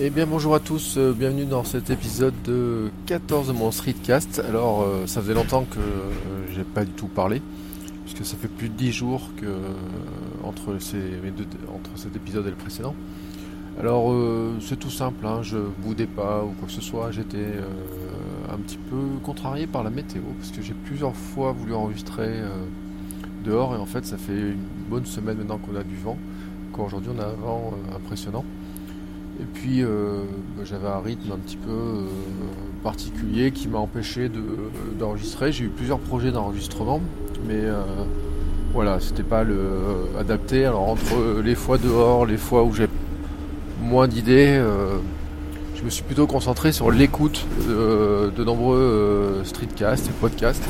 Eh bien bonjour à tous, euh, bienvenue dans cet épisode de 14 de mon Streetcast. Alors euh, ça faisait longtemps que euh, j'ai pas du tout parlé, puisque ça fait plus de 10 jours que entre, ces, deux- entre cet épisode et le précédent. Alors c'est tout simple, hein, je boudais pas ou quoi que ce soit, j'étais un petit peu contrarié par la météo, parce que j'ai plusieurs fois voulu enregistrer dehors, et en fait ça fait une bonne semaine maintenant qu'on a du vent, quand aujourd'hui on a un vent impressionnant. Et puis euh, bah, j'avais un rythme un petit peu euh, particulier qui m'a empêché de- d'enregistrer. J'ai eu plusieurs projets d'enregistrement, mais euh, voilà, c'était pas le adapté. Alors entre les fois dehors, les fois où j'ai moins d'idées, je me suis plutôt concentré sur l'écoute de nombreux streetcasts et podcasts.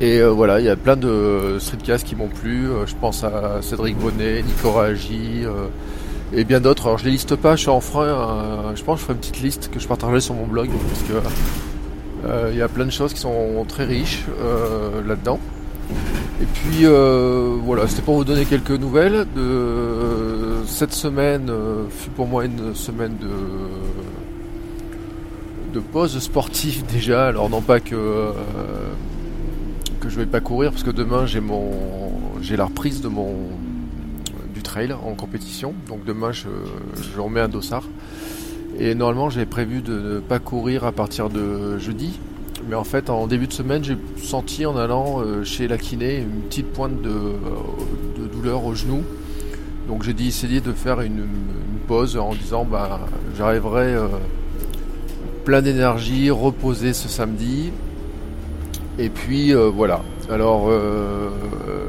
Et voilà, il y a plein de streetcasts qui m'ont plu. Je pense à Cédric Bonnet, Nico Ragi, euh, et bien d'autres. Alors je les liste pas, je en frein. euh, je pense que je ferai une petite liste que je partagerai sur mon blog parce que euh, il y a plein de choses qui sont très riches euh, là-dedans. Et puis voilà, c'était pour vous donner quelques nouvelles. De cette semaine fut pour moi une semaine de de pause sportive déjà. Alors non pas que que je vais pas courir parce que demain j'ai mon j'ai la reprise de mon trail en compétition. Donc demain je, remets un dossard. Et normalement j'avais prévu de ne pas courir à partir de jeudi. Mais en fait en début de semaine j'ai senti en allant euh, chez la kiné une petite pointe de, de douleur au genou. Donc j'ai décidé de faire une, une pause en disant bah j'arriverai euh, plein d'énergie, reposé ce samedi. Et puis euh, voilà. Alors euh,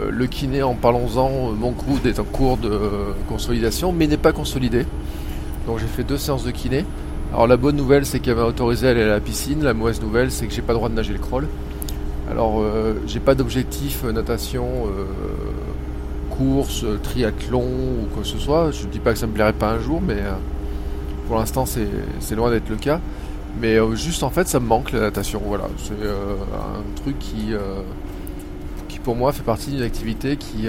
le kiné, en parlons-en, mon coude est en cours de consolidation, mais n'est pas consolidé. Donc j'ai fait deux séances de kiné. Alors la bonne nouvelle, c'est qu'elle m'a autorisé à aller à la piscine. La mauvaise nouvelle, c'est que j'ai pas le droit de nager le crawl. Alors euh, j'ai pas d'objectif euh, natation, euh, course, euh, triathlon ou quoi que ce soit. Je dis pas que ça me plairait pas un jour, mais euh, pour l'instant c'est loin d'être le cas. Mais euh, juste en fait ça me manque la natation, voilà. C'est euh, un truc qui, euh, qui pour moi fait partie d'une activité qui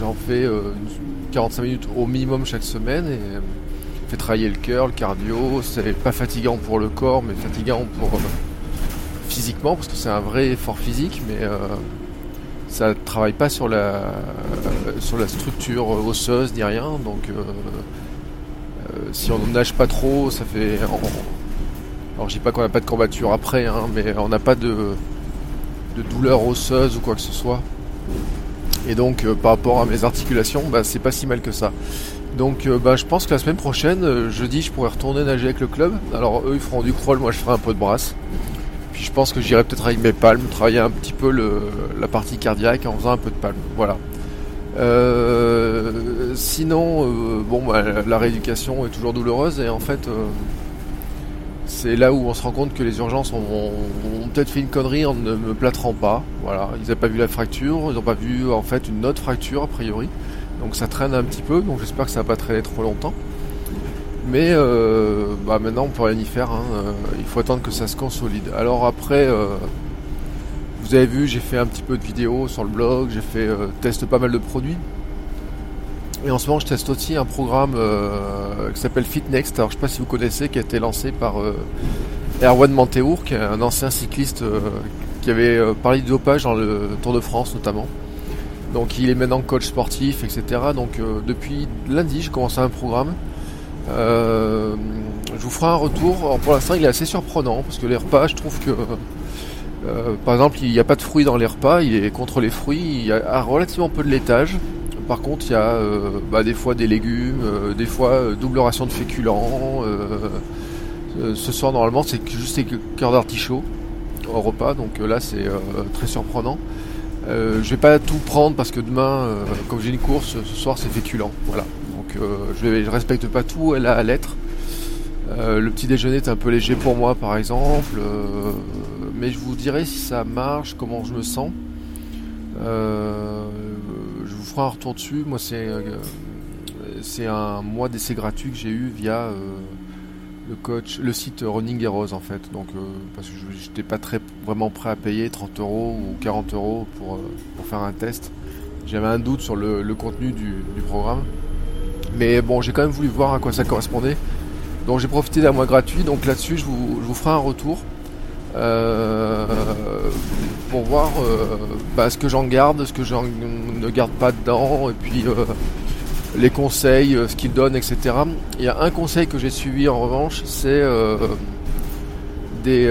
j'en fais euh, une- 45 minutes au minimum chaque semaine et fait travailler le cœur, le cardio, c'est pas fatigant pour le corps mais fatigant pour physiquement parce que c'est un vrai effort physique mais ça travaille pas sur la sur la structure osseuse ni rien donc si on ne nage pas trop ça fait alors je dis pas qu'on n'a pas de courbature après, hein, mais on n'a pas de, de douleur osseuse ou quoi que ce soit. Et donc euh, par rapport à mes articulations, bah, c'est pas si mal que ça. Donc euh, bah, je pense que la semaine prochaine, euh, jeudi, je pourrais retourner nager avec le club. Alors eux ils feront du crawl, moi je ferai un peu de brasse. Puis je pense que j'irai peut-être avec mes palmes, travailler un petit peu la partie cardiaque en faisant un peu de palmes. Voilà. Sinon, bon, bah, la rééducation est toujours douloureuse et en fait, c'est là où on se rend compte que les urgences ont, peut-être fait une connerie en ne me plâtrant pas. Voilà, ils n'avaient pas vu la fracture, ils n'ont pas vu en fait une autre fracture a priori. Donc ça traîne un petit peu, donc j'espère que ça va pas traîner trop longtemps. Mais euh, bah maintenant on peut rien y faire, hein, euh, il faut attendre que ça se consolide. Alors après, euh, vous avez vu, j'ai fait un petit peu de vidéos sur le blog, j'ai fait euh, teste pas mal de produits. Et en ce moment, je teste aussi un programme euh, qui s'appelle FitNext. Alors, je sais pas si vous connaissez, qui a été lancé par euh, Erwan Manteour, qui est un ancien cycliste euh, qui avait parlé de dopage dans le Tour de France notamment. Donc, il est maintenant coach sportif, etc. Donc, depuis lundi, j'ai commencé un programme. Je vous ferai un retour. Pour l'instant, il est assez surprenant parce que les repas, je trouve que par exemple, il n'y a pas de fruits dans les repas, il est contre les fruits, il y a relativement peu de laitage. Par contre, il y a euh, bah, des fois des légumes, euh, des fois euh, double ration de féculents. ce soir, normalement, c'est juste des cœurs d'artichaut au repas, donc là, c'est très surprenant. Je vais pas tout prendre parce que demain, comme j'ai une course, ce soir c'est féculent. Voilà. Donc je, je respecte pas tout à. Euh, le petit déjeuner est un peu léger pour moi par exemple. mais je vous dirai si ça marche, comment je me sens. Euh, ferai un retour dessus. Moi c'est euh, c'est un mois d'essai gratuit que j'ai eu via euh, le coach, le site Running Heroes en fait. Donc euh, parce que j'étais pas très vraiment prêt à payer 30 euros ou 40 euros pour, euh, pour faire un test. J'avais un doute sur le, le contenu du, du programme. Mais bon, j'ai quand même voulu voir à quoi ça correspondait. Donc j'ai profité d'un mois gratuit. Donc là-dessus, je vous, je vous ferai un retour. Euh, pour voir euh, bah, ce que j'en garde, ce que j'en ne garde pas dedans, et puis euh, les conseils, ce qu'il donne, etc. Il y a un conseil que j'ai suivi en revanche, c'est des.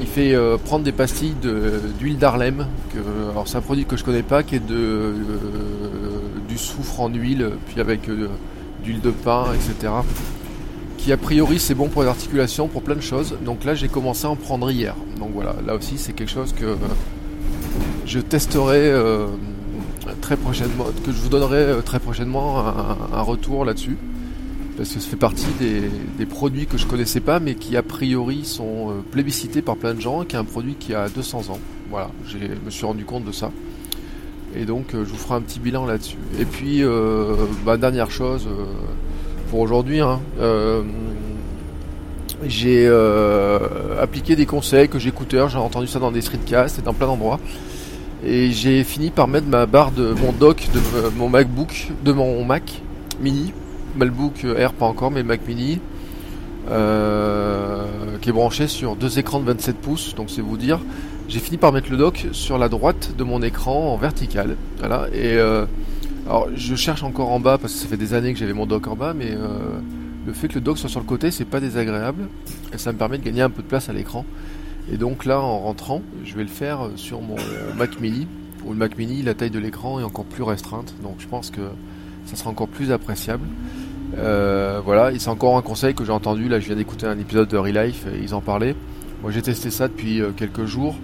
il fait prendre des pastilles d'huile d'Harlem. que- Alors c'est un produit que je connais pas, qui est de du soufre en huile, puis avec d'huile de pain, etc. Qui a priori c'est bon pour les articulations, pour plein de choses. Donc là j'ai commencé à en prendre hier. Donc voilà, là aussi c'est quelque chose que euh, je testerai euh, très prochainement, que je vous donnerai euh, très prochainement un, retour là-dessus. Parce que ça fait partie des, produits que je connaissais pas, mais qui a priori sont plébiscités par plein de gens, qui est un produit qui a 200 ans. Voilà, je me suis rendu compte de ça. Et donc je vous ferai un petit bilan là-dessus. Et puis, bah, dernière chose aujourd'hui, hein, euh, j'ai euh, appliqué des conseils que j'écoutais, j'ai entendu ça dans des streetcasts et dans plein d'endroits. Et j'ai fini par mettre ma barre de mon dock de mon MacBook, de mon Mac mini, MacBook Air pas encore, mais Mac mini, euh, qui est branché sur deux écrans de 27 pouces, donc c'est vous dire. J'ai fini par mettre le dock sur la droite de mon écran en vertical. Voilà. Et alors je cherche encore en bas parce que ça fait des années que j'avais mon dock en bas, mais euh, le fait que le dock soit sur le côté, c'est pas désagréable et ça me permet de gagner un peu de place à l'écran. Et donc là, en rentrant, je vais le faire sur mon Mac Mini. Où le Mac Mini, la taille de l'écran est encore plus restreinte, donc je pense que ça sera encore plus appréciable. Euh, voilà, et c'est encore un conseil que j'ai entendu. Là, je viens d'écouter un épisode de Relife et ils en parlaient. Moi, j'ai testé ça depuis euh, quelques jours.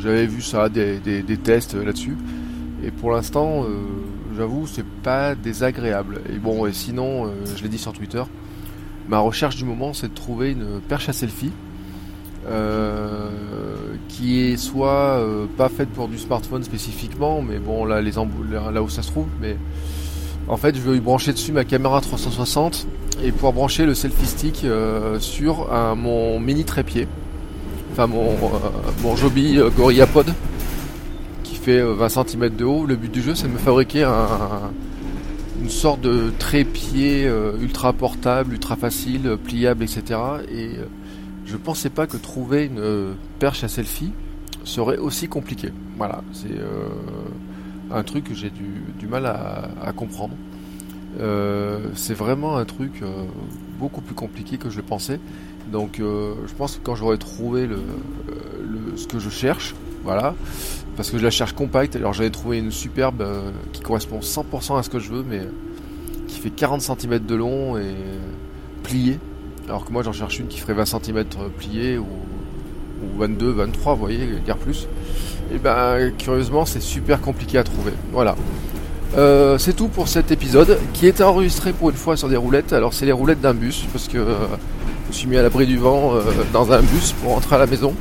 J'avais vu ça, des tests là-dessus. Et pour l'instant, euh, j'avoue, c'est pas désagréable. Et bon, et sinon, euh, je l'ai dit sur Twitter, ma recherche du moment, c'est de trouver une perche à selfie euh, qui est soit pas faite pour du smartphone spécifiquement, mais bon là les là, où ça se trouve, mais en fait je veux y brancher dessus ma caméra 360 et pouvoir brancher le selfie stick sur mon mini trépied, enfin mon mon Joby Gorilla Pod qui fait euh, 20 cm de haut. Le but du jeu c'est de me fabriquer un, une sorte de trépied euh, ultra portable, ultra facile, euh, pliable, etc. Et euh, je pensais pas que trouver une euh, perche à selfie serait aussi compliqué. Voilà, c'est euh, un truc que j'ai du, mal à, comprendre. Euh, c'est vraiment un truc euh, beaucoup plus compliqué que je le pensais. Donc euh, je pense que quand j'aurai trouvé ce que je cherche, voilà, parce que je la cherche compacte, alors j'avais trouvé une superbe euh, qui correspond 100% à ce que je veux, mais qui fait 40 cm de long et pliée. Alors que moi j'en cherche une qui ferait 20 cm pliée ou, ou 22, 23, vous voyez, guère plus. Et ben curieusement c'est super compliqué à trouver. Voilà. Euh, c'est tout pour cet épisode qui est enregistré pour une fois sur des roulettes. Alors c'est les roulettes d'un bus parce que euh, je suis mis à l'abri du vent euh, dans un bus pour rentrer à la maison.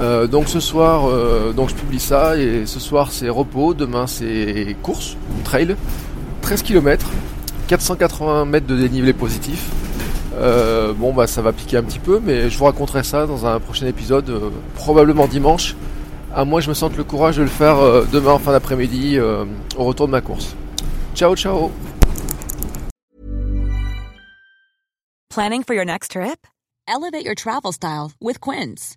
Euh, donc ce soir, euh, donc je publie ça et ce soir c'est repos, demain c'est course, trail, 13 km, 480 mètres de dénivelé positif. Euh, bon bah ça va piquer un petit peu, mais je vous raconterai ça dans un prochain épisode, euh, probablement dimanche, à moins que je me sente le courage de le faire demain en fin d'après-midi au retour de ma course. Ciao ciao Planning for your next trip? Elevate your travel style with Quince.